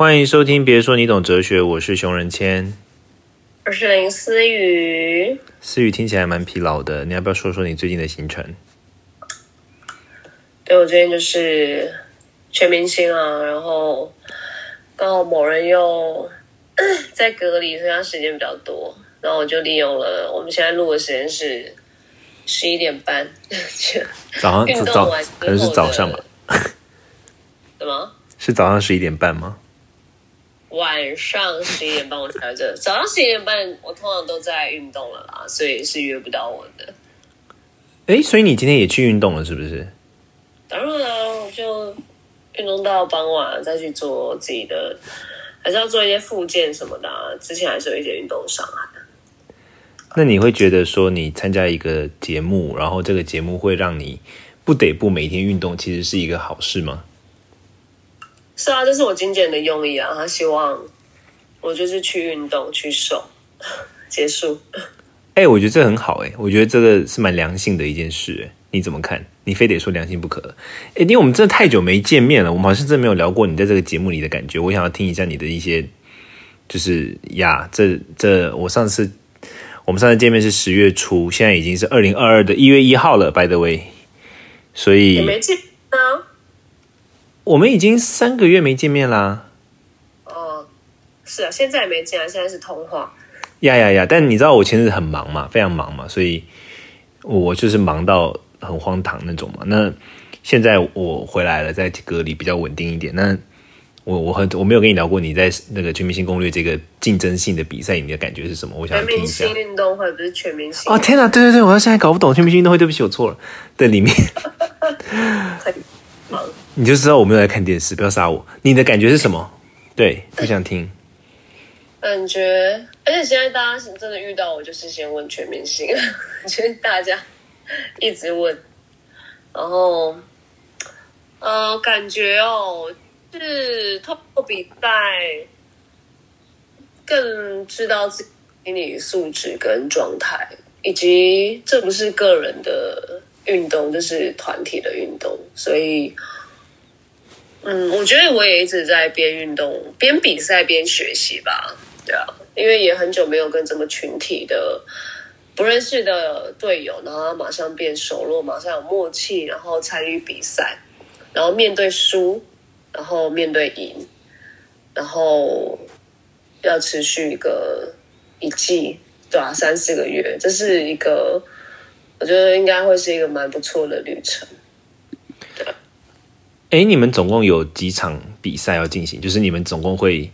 欢迎收听，别说你懂哲学，我是熊仁谦。我是林思雨。思雨听起来蛮疲劳的，你要不要说说你最近的行程？对我最近就是全明星啊，然后刚好某人又在隔离，所以他时间比较多，然后我就利用了我们现在录的时间是十一点半，早上运动早完可能是早上吧？什么？是早上十一点半吗？晚上十一点半我才在这，早上十一点半我通常都在运动了啦，所以是约不到我的。诶，所以你今天也去运动了，是不是？当然了，我就运动到傍晚再去做自己的，还是要做一些复健什么的、啊。之前还是有一些运动伤害。那你会觉得说，你参加一个节目，然后这个节目会让你不得不每天运动，其实是一个好事吗？是啊，这是我精简的用意啊，他希望我就是去运动去瘦，结束。哎、我觉得这很好哎、我觉得这个是蛮良性的一件事哎、你怎么看？你非得说良心不可？哎、因为我们真的太久没见面了，我们好像真的没有聊过你在这个节目里的感觉。我想要听一下你的一些，就是呀，这这我上次我们上次见面是十月初，现在已经是二零二二的一月一号了，by the way，所以也没见啊。我们已经三个月没见面啦。哦，是啊，现在也没见啊，现在是通话。呀呀呀！但你知道我前阵子很忙嘛，非常忙嘛，所以我就是忙到很荒唐那种嘛。那现在我回来了，在隔离比较稳定一点。那我我很我没有跟你聊过你在那个全明星攻略这个竞争性的比赛，你的感觉是什么？我想听一下明星。运动会不是全明星哦天哪，对对对，我现在搞不懂全明星运动会，对不起，我错了。的里面 很忙。你就知道我没有在看电视，不要杀我。你的感觉是什么？对，我想听。感觉，而且现在大家真的遇到我，就是先问全明星，就是大家一直问，然后，呃，感觉哦，是透过比赛更知道自己心理素质跟状态，以及这不是个人的运动，这是团体的运动，所以。嗯，我觉得我也一直在边运动边比赛边学习吧。对啊，因为也很久没有跟这么群体的不认识的队友，然后马上变熟络，马上有默契，然后参与比赛，然后面对输，然后面对赢，然后要持续一个一季，对啊，三四个月，这是一个我觉得应该会是一个蛮不错的旅程。哎，你们总共有几场比赛要进行？就是你们总共会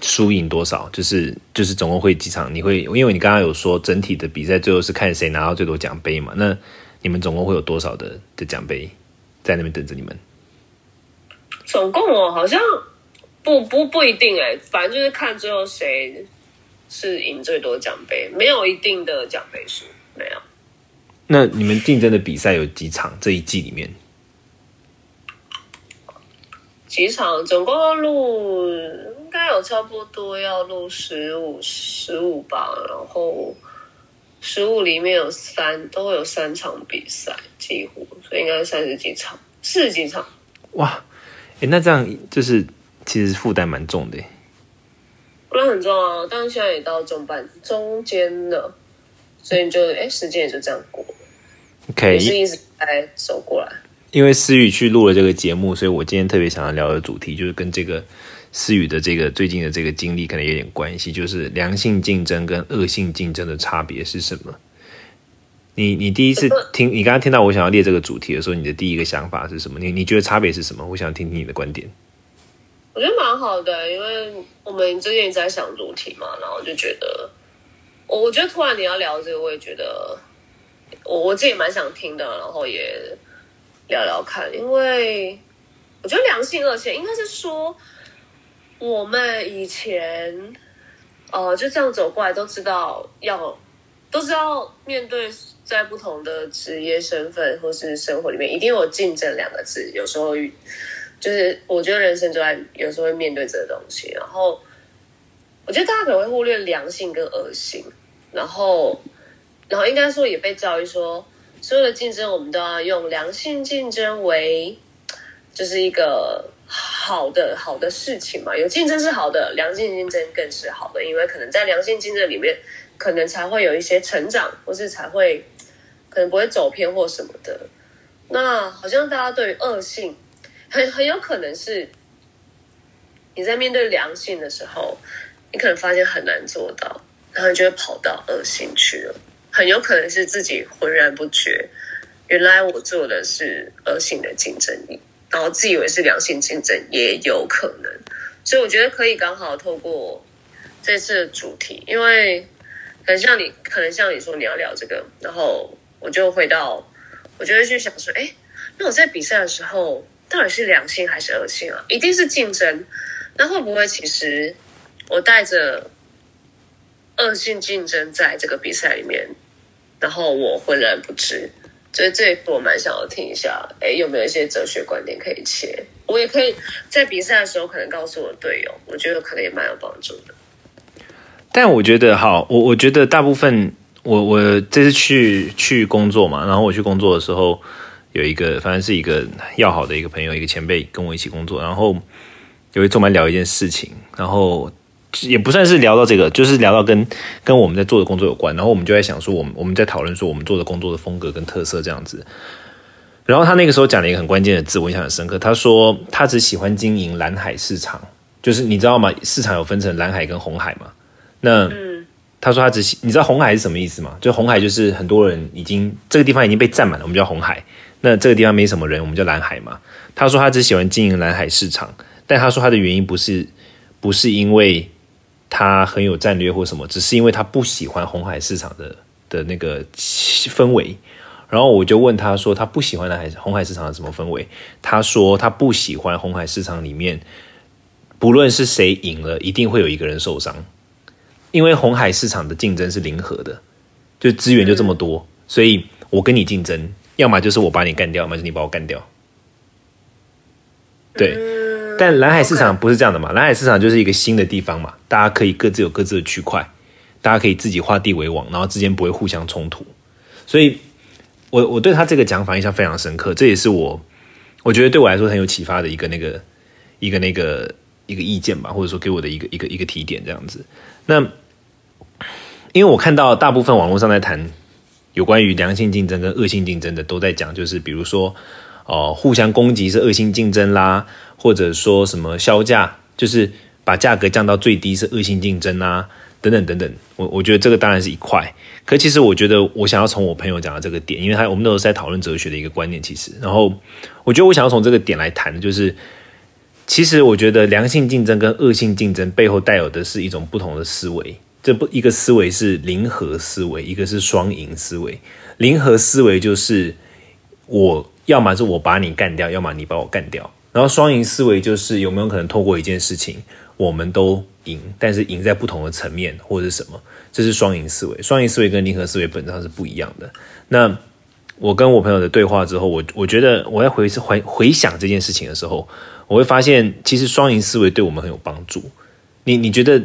输赢多少？就是就是总共会几场？你会因为你刚刚有说整体的比赛最后是看谁拿到最多奖杯嘛？那你们总共会有多少的的奖杯在那边等着你们？总共哦，好像不不不一定哎，反正就是看最后谁是赢最多奖杯，没有一定的奖杯数，没有。那你们竞争的比赛有几场？这一季里面几场总共要录，应该有差不多要录十五十五吧，然后十五里面有三都会有三场比赛，几乎所以应该三十几场，四十几场。哇，哎，那这样就是其实负担蛮重的耶。那很重要，但是现在也到中半中间了，所以就哎时间也就这样过，OK，也是一直在走过来。因为思雨去录了这个节目，所以我今天特别想要聊的主题就是跟这个思雨的这个最近的这个经历可能有点关系，就是良性竞争跟恶性竞争的差别是什么？你你第一次听，你刚刚听到我想要列这个主题的时候，你的第一个想法是什么？你你觉得差别是什么？我想听听你的观点。我觉得蛮好的，因为我们之前一直在想主题嘛，然后就觉得，我我觉得突然你要聊这个，我也觉得我我自己蛮想听的，然后也聊聊看，因为我觉得良性恶性应该是说，我们以前呃就这样走过来，都知道要都知道面对在不同的职业身份或是生活里面，一定有竞争两个字，有时候就是我觉得人生就在有时候会面对这个东西，然后我觉得大家可能会忽略良性跟恶性，然后然后应该说也被教育说，所有的竞争我们都要用良性竞争为就是一个好的好的事情嘛，有竞争是好的，良性竞争更是好的，因为可能在良性竞争里面，可能才会有一些成长，或是才会可能不会走偏或什么的。那好像大家对于恶性，很很有可能是你在面对良性的时候，你可能发现很难做到，然后你就会跑到恶性去了。很有可能是自己浑然不觉，原来我做的是恶性的竞争力。然后自以为是良性竞争也有可能，所以我觉得可以刚好透过这次的主题，因为可能像你，可能像你说你要聊这个，然后我就回到，我就会去想说，哎，那我在比赛的时候到底是良性还是恶性啊？一定是竞争，那会不会其实我带着恶性竞争在这个比赛里面，然后我浑然不知？所以这我蛮想要听一下，哎，有没有一些哲学观点可以切？我也可以在比赛的时候可能告诉我队友，我觉得可能也蛮有帮助的。但我觉得，好，我我觉得大部分，我我这次去去工作嘛，然后我去工作的时候，有一个反正是一个要好的一个朋友，一个前辈跟我一起工作，然后有一次我们聊一件事情，然后。也不算是聊到这个，就是聊到跟跟我们在做的工作有关，然后我们就在想说，我们我们在讨论说我们做的工作的风格跟特色这样子。然后他那个时候讲了一个很关键的字，我印象很深刻。他说他只喜欢经营蓝海市场，就是你知道吗？市场有分成蓝海跟红海嘛？那他说他只喜，你知道红海是什么意思吗？就红海就是很多人已经这个地方已经被占满了，我们叫红海。那这个地方没什么人，我们叫蓝海嘛。他说他只喜欢经营蓝海市场，但他说他的原因不是不是因为。他很有战略或什么，只是因为他不喜欢红海市场的的那个氛围。然后我就问他说：“他不喜欢的海红海市场的什么氛围？”他说：“他不喜欢红海市场里面，不论是谁赢了，一定会有一个人受伤，因为红海市场的竞争是零和的，就资源就这么多，所以我跟你竞争，要么就是我把你干掉，要么是你把我干掉。”对。但蓝海市场不是这样的嘛？蓝海市场就是一个新的地方嘛，大家可以各自有各自的区块，大家可以自己画地为王，然后之间不会互相冲突。所以，我我对他这个讲法印象非常深刻，这也是我我觉得对我来说很有启发的一个那个一个那个一个意见吧，或者说给我的一个一个一个提点这样子。那因为我看到大部分网络上在谈有关于良性竞争跟恶性竞争的，都在讲，就是比如说哦，互相攻击是恶性竞争啦。或者说什么销价，就是把价格降到最低是恶性竞争啊，等等等等。我我觉得这个当然是一块，可其实我觉得我想要从我朋友讲的这个点，因为他我们那时候在讨论哲学的一个观念，其实，然后我觉得我想要从这个点来谈的就是，其实我觉得良性竞争跟恶性竞争背后带有的是一种不同的思维，这不一个思维是零和思维，一个是双赢思维。零和思维就是我要么是我把你干掉，要么你把我干掉。然后双赢思维就是有没有可能透过一件事情，我们都赢，但是赢在不同的层面或者是什么？这是双赢思维。双赢思维跟零和思维本质上是不一样的。那我跟我朋友的对话之后，我我觉得我在回回回想这件事情的时候，我会发现其实双赢思维对我们很有帮助。你你觉得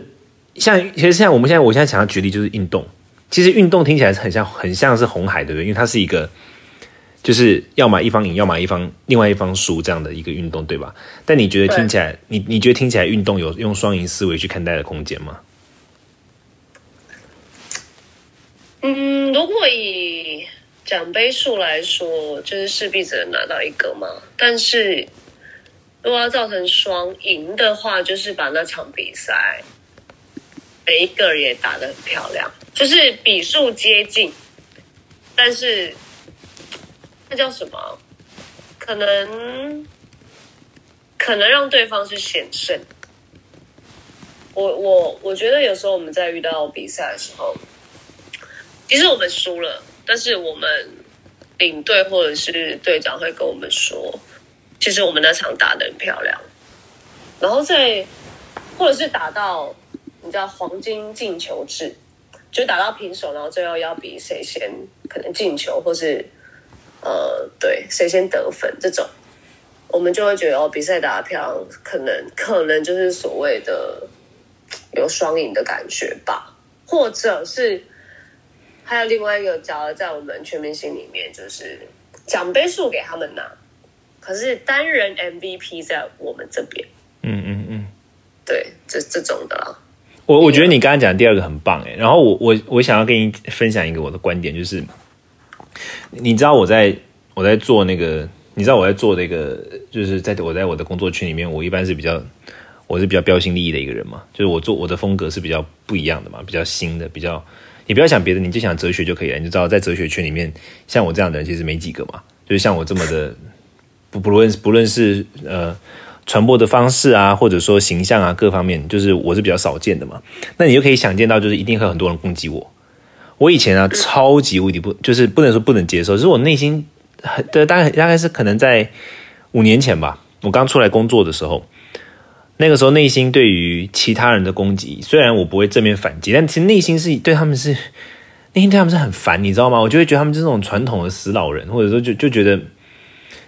像其实像我们现在我现在想要举例就是运动，其实运动听起来是很像很像是红海对不对？因为它是一个。就是要么一方赢，要么一方另外一方输这样的一个运动，对吧？但你觉得听起来，你你觉得听起来运动有用双赢思维去看待的空间吗？嗯，如果以奖杯数来说，就是势必只能拿到一个嘛。但是如果要造成双赢的话，就是把那场比赛每一个人也打得很漂亮，就是比数接近，但是。那叫什么？可能可能让对方是险胜。我我我觉得有时候我们在遇到比赛的时候，其实我们输了，但是我们领队或者是队长会跟我们说，其实我们那场打的很漂亮。然后再或者是打到你知道黄金进球制，就打到平手，然后最后要比谁先可能进球，或是。呃，对，谁先得分这种，我们就会觉得哦，比赛打得漂亮，可能可能就是所谓的有双赢的感觉吧，或者是还有另外一个，假如在我们全明星里面，就是奖杯数给他们拿，可是单人 MVP 在我们这边，嗯嗯嗯，对，这这种的啦。我我觉得你刚刚讲的第二个很棒哎，然后我我我想要跟你分享一个我的观点，就是你知道我在我在做那个，你知道我在做那个，就是在我在我的工作圈里面，我一般是比较我是比较标新立异的一个人嘛，就是我做我的风格是比较不一样的嘛，比较新的，比较你不要想别的，你就想哲学就可以了，你就知道在哲学圈里面，像我这样的人其实没几个嘛，就是像我这么的不不论不论是呃。传播的方式啊，或者说形象啊，各方面，就是我是比较少见的嘛。那你就可以想见到，就是一定会很多人攻击我。我以前啊，超级无敌不，就是不能说不能接受，就是我内心很对大概大概是可能在五年前吧，我刚出来工作的时候，那个时候内心对于其他人的攻击，虽然我不会正面反击，但其实内心是对他们是内心对他们是很烦，你知道吗？我就会觉得他们是那种传统的死老人，或者说就就觉得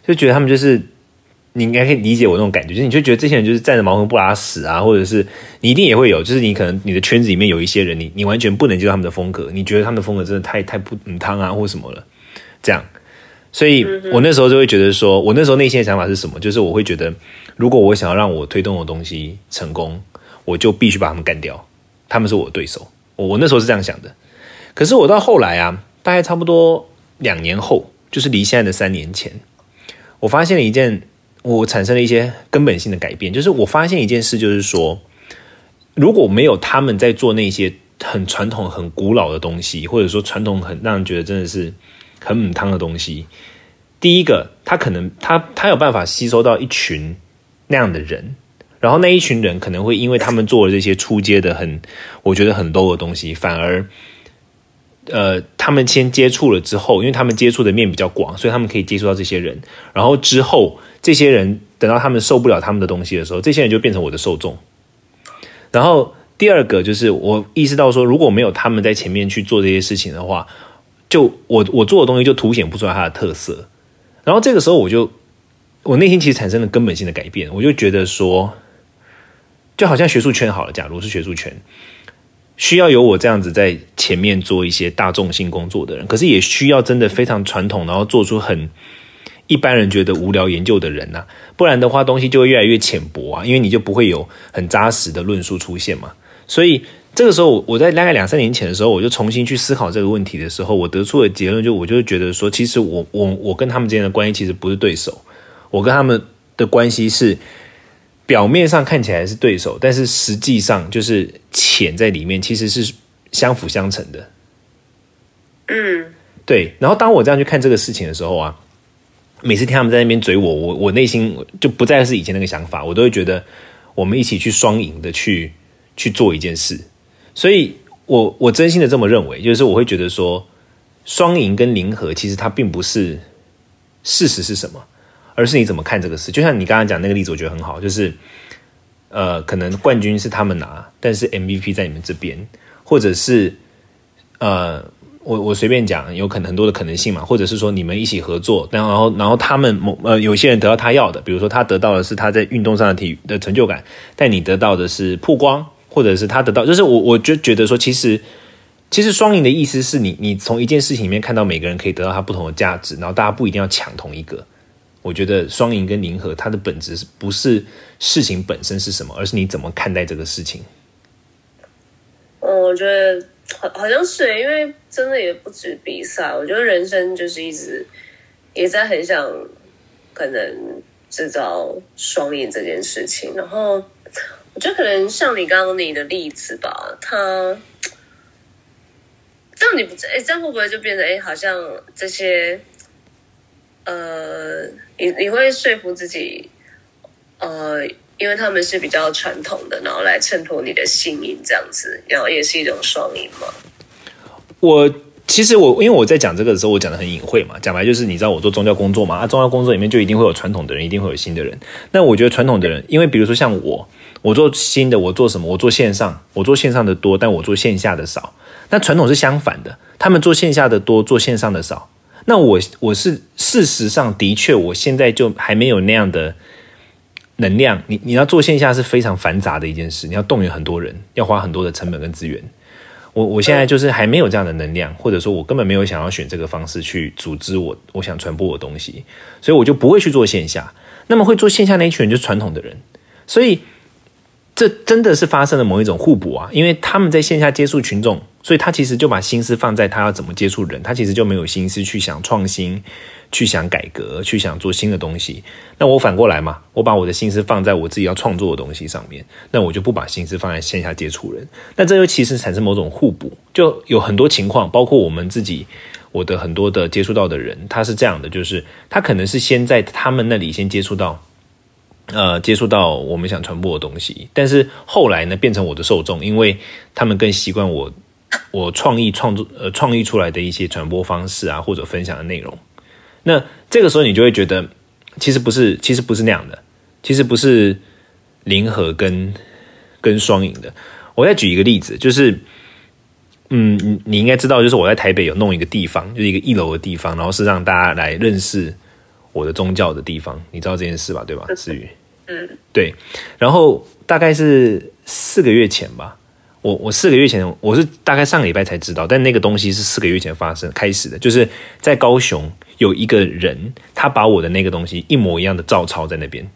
就觉得他们就是。你应该可以理解我那种感觉，就是你就觉得这些人就是站着茅坑不拉屎啊，或者是你一定也会有，就是你可能你的圈子里面有一些人，你你完全不能接受他们的风格，你觉得他们的风格真的太太不嗯汤啊或什么了，这样，所以我那时候就会觉得说，我那时候内心的想法是什么？就是我会觉得，如果我想要让我推动的东西成功，我就必须把他们干掉，他们是我的对手。我我那时候是这样想的，可是我到后来啊，大概差不多两年后，就是离现在的三年前，我发现了一件。我产生了一些根本性的改变，就是我发现一件事，就是说，如果没有他们在做那些很传统、很古老的东西，或者说传统很让人觉得真的是很母汤的东西，第一个，他可能他他有办法吸收到一群那样的人，然后那一群人可能会因为他们做了这些出街的很我觉得很 low 的东西，反而。呃，他们先接触了之后，因为他们接触的面比较广，所以他们可以接触到这些人。然后之后，这些人等到他们受不了他们的东西的时候，这些人就变成我的受众。然后第二个就是我意识到说，如果没有他们在前面去做这些事情的话，就我我做的东西就凸显不出来它的特色。然后这个时候，我就我内心其实产生了根本性的改变，我就觉得说，就好像学术圈好了，假如是学术圈。需要有我这样子在前面做一些大众性工作的人，可是也需要真的非常传统，然后做出很一般人觉得无聊研究的人呐，不然的话东西就会越来越浅薄啊，因为你就不会有很扎实的论述出现嘛。所以这个时候，我在大概两三年前的时候，我就重新去思考这个问题的时候，我得出的结论就，我就觉得说，其实我我我跟他们之间的关系其实不是对手，我跟他们的关系是。表面上看起来是对手，但是实际上就是潜在里面其实是相辅相成的。嗯，对。然后当我这样去看这个事情的时候啊，每次听他们在那边嘴我，我我内心就不再是以前那个想法，我都会觉得我们一起去双赢的去去做一件事。所以我我真心的这么认为，就是我会觉得说，双赢跟零和其实它并不是事实是什么。而是你怎么看这个事？就像你刚刚讲那个例子，我觉得很好，就是，呃，可能冠军是他们拿，但是 MVP 在你们这边，或者是，呃，我我随便讲，有可能很多的可能性嘛，或者是说你们一起合作，然后然后他们某呃有些人得到他要的，比如说他得到的是他在运动上的体的成就感，但你得到的是曝光，或者是他得到，就是我我就觉得说，其实其实双赢的意思是你你从一件事情里面看到每个人可以得到他不同的价值，然后大家不一定要抢同一个。我觉得双赢跟零和，它的本质是不是事情本身是什么，而是你怎么看待这个事情。嗯，我觉得好好像是，因为真的也不止比赛，我觉得人生就是一直也在很想可能制造双赢这件事情。然后我觉得可能像你刚刚你的例子吧，他这样你不哎，这样会不会就变成哎，好像这些。呃，你你会说服自己，呃，因为他们是比较传统的，然后来衬托你的信音这样子，然后也是一种双赢吗？我其实我因为我在讲这个的时候，我讲的很隐晦嘛，讲白就是你知道我做宗教工作嘛，啊，宗教工作里面就一定会有传统的人，一定会有新的人。那我觉得传统的人，因为比如说像我，我做新的，我做什么？我做线上，我做线上的多，但我做线下的少。那传统是相反的，他们做线下的多，做线上的少。那我我是事实上的确，我现在就还没有那样的能量。你你要做线下是非常繁杂的一件事，你要动员很多人，要花很多的成本跟资源。我我现在就是还没有这样的能量，或者说我根本没有想要选这个方式去组织我我想传播的东西，所以我就不会去做线下。那么会做线下那一群人就是传统的人，所以这真的是发生了某一种互补啊，因为他们在线下接触群众，所以他其实就把心思放在他要怎么接触人，他其实就没有心思去想创新。去想改革，去想做新的东西。那我反过来嘛，我把我的心思放在我自己要创作的东西上面，那我就不把心思放在线下接触人。那这又其实产生某种互补，就有很多情况，包括我们自己，我的很多的接触到的人，他是这样的，就是他可能是先在他们那里先接触到，呃，接触到我们想传播的东西，但是后来呢，变成我的受众，因为他们更习惯我我创意创作呃创意出来的一些传播方式啊，或者分享的内容。那这个时候你就会觉得，其实不是，其实不是那样的，其实不是零和跟跟双赢的。我再举一个例子，就是，嗯，你你应该知道，就是我在台北有弄一个地方，就是一个一楼的地方，然后是让大家来认识我的宗教的地方。你知道这件事吧？对吧？思雨，嗯，对。然后大概是四个月前吧。我我四个月前，我是大概上个礼拜才知道，但那个东西是四个月前发生开始的，就是在高雄有一个人，他把我的那个东西一模一样的照抄在那边。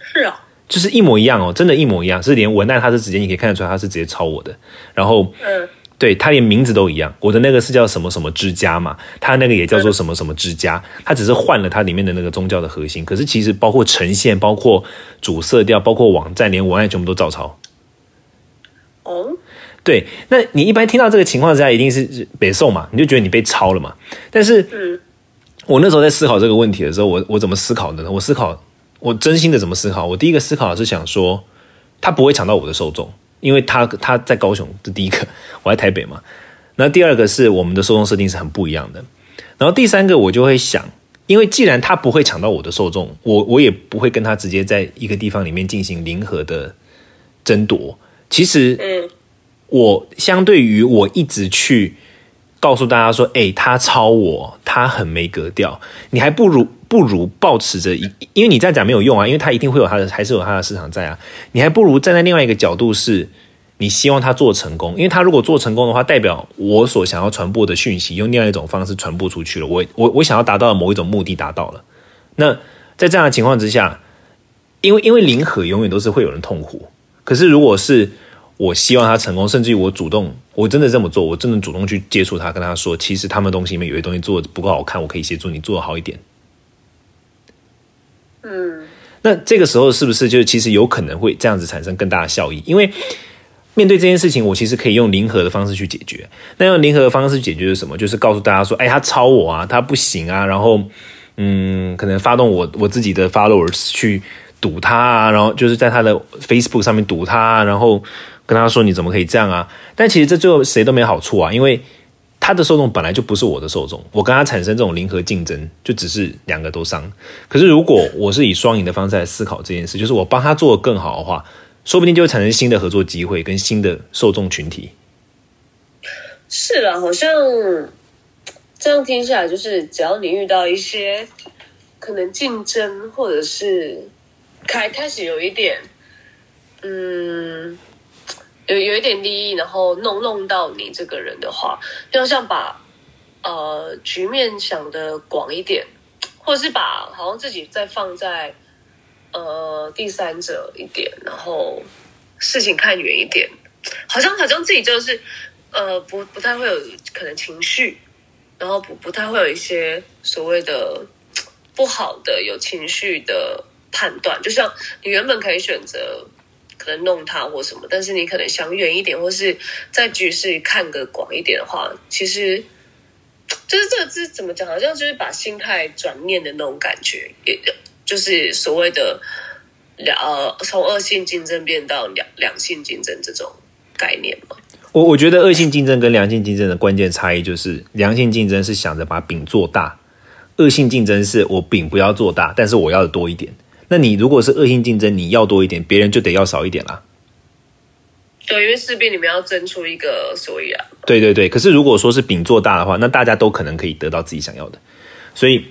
是啊，就是一模一样哦，真的，一模一样，是连文案他是直接你可以看得出来他是直接抄我的，然后嗯，对他连名字都一样，我的那个是叫什么什么之家嘛，他那个也叫做什么什么之家，他只是换了它里面的那个宗教的核心，可是其实包括呈现、包括主色调、包括网站，连文案全部都照抄。哦，对，那你一般听到这个情况之下，一定是北宋嘛，你就觉得你被抄了嘛。但是，嗯，我那时候在思考这个问题的时候，我我怎么思考的呢？我思考，我真心的怎么思考？我第一个思考是想说，他不会抢到我的受众，因为他他在高雄，这第一个，我在台北嘛。那第二个是我们的受众设定是很不一样的。然后第三个，我就会想，因为既然他不会抢到我的受众，我我也不会跟他直接在一个地方里面进行零和的争夺。其实，嗯，我相对于我一直去告诉大家说，哎，他抄我，他很没格调，你还不如不如保持着一，因为你这样讲没有用啊，因为他一定会有他的，还是有他的市场在啊，你还不如站在另外一个角度，是你希望他做成功，因为他如果做成功的话，代表我所想要传播的讯息用另外一种方式传播出去了，我我我想要达到的某一种目的达到了。那在这样的情况之下，因为因为零和永远都是会有人痛苦。可是，如果是我希望他成功，甚至于我主动，我真的这么做，我真的主动去接触他，跟他说，其实他们东西里面有些东西做的不够好看，我可以协助你做的好一点。嗯，那这个时候是不是就其实有可能会这样子产生更大的效益？因为面对这件事情，我其实可以用零和的方式去解决。那用零和的方式解决是什么？就是告诉大家说，哎，他抄我啊，他不行啊，然后嗯，可能发动我我自己的 followers 去。堵他啊，然后就是在他的 Facebook 上面堵他，然后跟他说你怎么可以这样啊？但其实这最后谁都没好处啊，因为他的受众本来就不是我的受众，我跟他产生这种零和竞争，就只是两个都伤。可是如果我是以双赢的方式来思考这件事，就是我帮他做的更好的话，说不定就会产生新的合作机会跟新的受众群体。是了，好像这样听下来，就是只要你遇到一些可能竞争或者是。开开始有一点，嗯，有有一点利益，然后弄弄到你这个人的话，要像把呃局面想的广一点，或者是把好像自己再放在呃第三者一点，然后事情看远一点，好像好像自己就是呃不不太会有可能情绪，然后不不太会有一些所谓的不好的有情绪的。判断就像你原本可以选择能弄他或什么，但是你可能想远一点，或是在局势看个广一点的话，其实就是这个字怎么讲？好像就是把心态转念的那种感觉，也就是所谓的两呃从恶性竞争变到良良性竞争这种概念嘛。我我觉得恶性竞争跟良性竞争的关键差异就是，良性竞争是想着把饼做大，恶性竞争是我饼不要做大，但是我要的多一点。那你如果是恶性竞争，你要多一点，别人就得要少一点啦。对，因为势必你们要争出一个所以啊。对对对，可是如果说是饼做大的话，那大家都可能可以得到自己想要的。所以，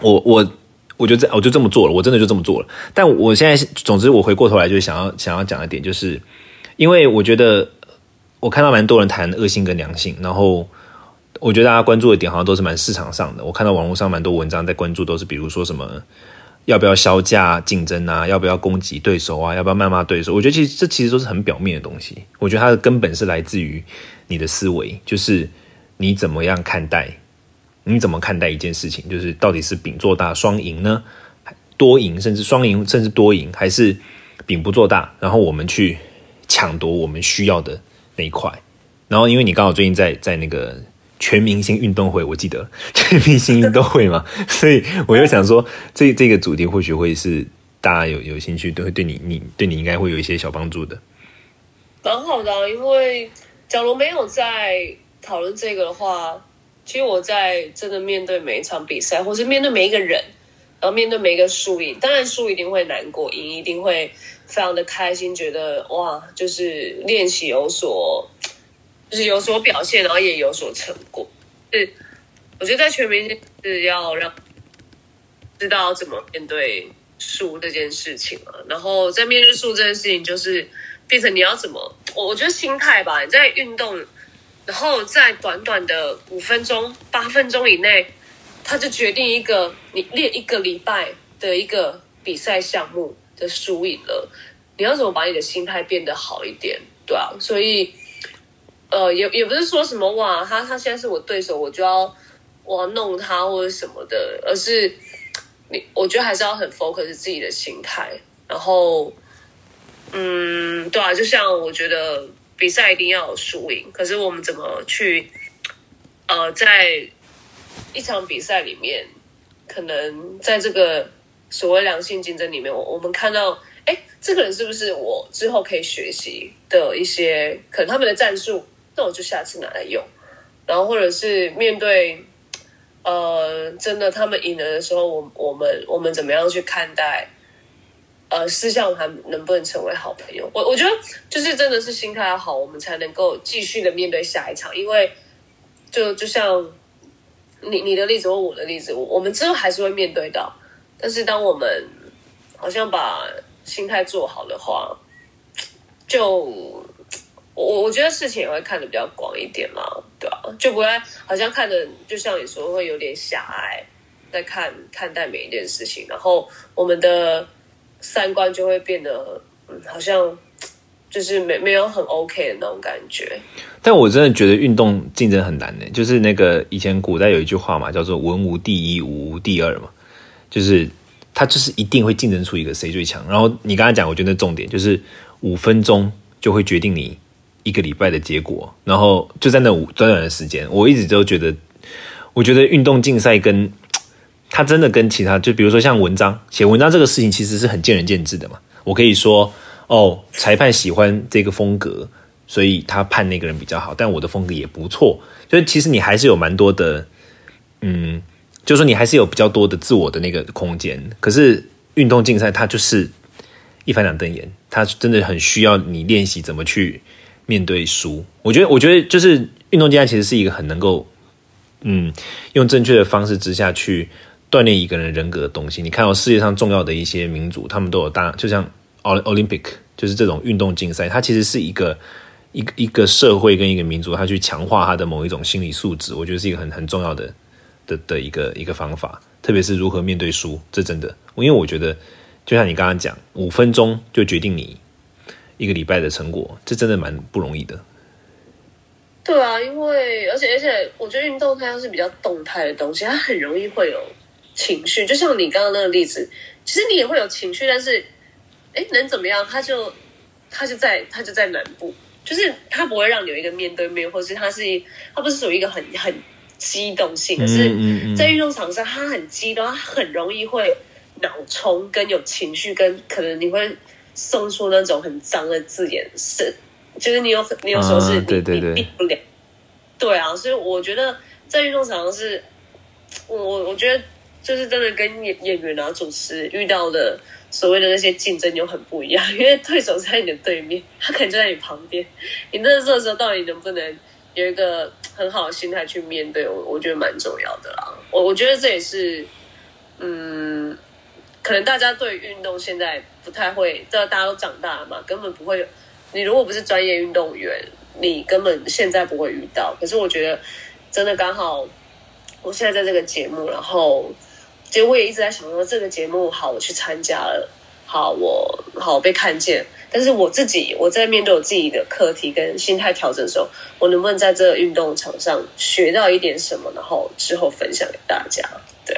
我我我就这我就这么做了，我真的就这么做了。但我现在总之我回过头来就是想要想要讲的点，就是因为我觉得我看到蛮多人谈恶性跟良性，然后我觉得大家关注的点好像都是蛮市场上的。我看到网络上蛮多文章在关注，都是比如说什么。要不要销价竞争啊？要不要攻击对手啊？要不要谩骂对手？我觉得其实这其实都是很表面的东西。我觉得它的根本是来自于你的思维，就是你怎么样看待，你怎么看待一件事情，就是到底是饼做大双赢呢，多赢甚至双赢甚至多赢，还是饼不做大，然后我们去抢夺我们需要的那一块。然后因为你刚好最近在在那个。全明星运动会，我记得 全明星运动会嘛，所以我就想说，这这个主题或许会是大家有有兴趣，都会对你你对你应该会有一些小帮助的。蛮好的，因为假如没有在讨论这个的话，其实我在真的面对每一场比赛，或是面对每一个人，然后面对每一个输赢，当然输一定会难过，赢一定会非常的开心，觉得哇，就是练习有所。就是有所表现，然后也有所成果。是，我觉得在全民是要让知道怎么面对输这件事情嘛。然后在面对输这件事情，就是变成你要怎么？我我觉得心态吧。你在运动，然后在短短的五分钟、八分钟以内，他就决定一个你练一个礼拜的一个比赛项目的输赢了。你要怎么把你的心态变得好一点？对啊，所以。呃，也也不是说什么哇，他他现在是我对手，我就要我要弄他或者什么的，而是你我觉得还是要很 focus 自己的心态，然后嗯，对啊，就像我觉得比赛一定要有输赢，可是我们怎么去呃，在一场比赛里面，可能在这个所谓良性竞争里面，我我们看到，哎，这个人是不是我之后可以学习的一些，可能他们的战术。那我就下次拿来用，然后或者是面对，呃，真的他们赢了的时候，我我们我们怎么样去看待？呃，私下还能不能成为好朋友？我我觉得就是真的是心态要好，我们才能够继续的面对下一场。因为就就像你你的例子或我的例子，我们之后还是会面对到。但是当我们好像把心态做好的话，就。我我觉得事情也会看得比较广一点嘛，对吧？就不会好像看的，就像你说会有点狭隘，在看看待每一件事情，然后我们的三观就会变得，嗯，好像就是没没有很 OK 的那种感觉。但我真的觉得运动竞争很难呢，就是那个以前古代有一句话嘛，叫做“文无第一，武无第二”嘛，就是他就是一定会竞争出一个谁最强。然后你刚才讲，我觉得重点就是五分钟就会决定你。一个礼拜的结果，然后就在那短短的时间，我一直都觉得，我觉得运动竞赛跟他真的跟其他，就比如说像文章写文章这个事情，其实是很见仁见智的嘛。我可以说，哦，裁判喜欢这个风格，所以他判那个人比较好，但我的风格也不错。所以其实你还是有蛮多的，嗯，就说你还是有比较多的自我的那个空间。可是运动竞赛它就是一翻两瞪眼，它真的很需要你练习怎么去。面对输，我觉得，我觉得就是运动竞赛其实是一个很能够，嗯，用正确的方式之下去锻炼一个人人格的东西。你看到世界上重要的一些民族，他们都有大，就像 Olympic，就是这种运动竞赛，它其实是一个一个一个社会跟一个民族，它去强化它的某一种心理素质。我觉得是一个很很重要的的的一个一个方法，特别是如何面对输，这真的，因为我觉得就像你刚刚讲，五分钟就决定你。一个礼拜的成果，这真的蛮不容易的。对啊，因为而且而且，我觉得运动它是比较动态的东西，它很容易会有情绪。就像你刚刚那个例子，其实你也会有情绪，但是，哎，能怎么样？它就它就在它就在南部，就是它不会让你有一个面对面，或是它是它不是属于一个很很激动性，可是，在运动场上它很激动，它很容易会脑冲，跟有情绪，跟可能你会。送出那种很脏的字眼，是就是你有你有时候是你你避不了，对啊，所以我觉得在运动场上是，我我觉得就是真的跟演演员啊主持遇到的所谓的那些竞争又很不一样，因为对手在你的对面，他可能就在你旁边，你那这个时候到底能不能有一个很好的心态去面对，我我觉得蛮重要的啦。我我觉得这也是，嗯。可能大家对运动现在不太会，这大家都长大了嘛，根本不会。你如果不是专业运动员，你根本现在不会遇到。可是我觉得，真的刚好，我现在在这个节目，然后其实我也一直在想说，这个节目好，我去参加了，好，我好我被看见。但是我自己，我在面对我自己的课题跟心态调整的时候，我能不能在这个运动场上学到一点什么，然后之后分享给大家？对，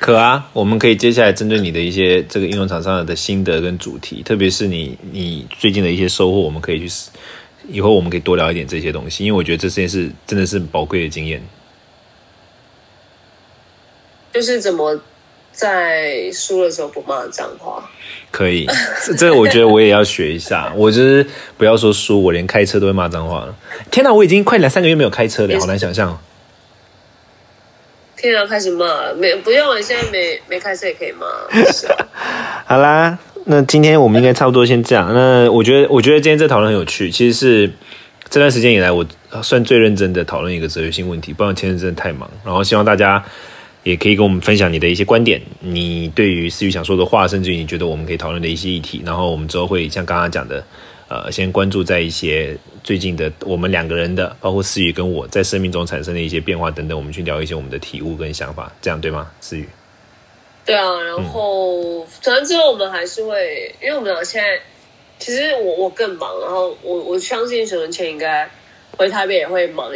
可啊，我们可以接下来针对你的一些这个应用厂商的心得跟主题，特别是你你最近的一些收获，我们可以去以后我们可以多聊一点这些东西，因为我觉得这件事真的是宝贵的经验。就是怎么在输的时候不骂脏话。可以，这这个我觉得我也要学一下。我就是不要说输，我连开车都会骂脏话了。天哪，我已经快两三个月没有开车了，好难想象。天啊，开始骂，没不用了，现在没没开车也可以骂。好啦，那今天我们应该差不多先这样。那我觉得，我觉得今天这讨论很有趣。其实是这段时间以来，我算最认真的讨论一个哲学性问题。不然前阵真的太忙，然后希望大家。也可以跟我们分享你的一些观点，你对于思雨想说的话，甚至于你觉得我们可以讨论的一些议题，然后我们之后会像刚刚讲的，呃，先关注在一些最近的我们两个人的，包括思雨跟我在生命中产生的一些变化等等，我们去聊一些我们的体悟跟想法，这样对吗？思雨？对啊，然后反正之后我们还是会，因为我们俩现在其实我我更忙，然后我我相信沈文倩应该回台北也会忙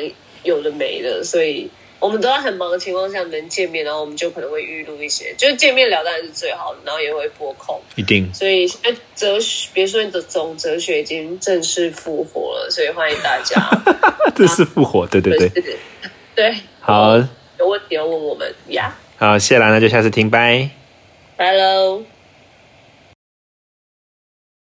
有的没的，所以。我们都在很忙的情况下能见面，然后我们就可能会预录一些，就是见面聊当然是最好的，然后也会播控，一定。所以现在哲学，别说你的总哲学已经正式复活了，所以欢迎大家。正式复活，对对对，对，好，有问题要问我们呀。好，谢啦，那就下次听，拜。拜喽。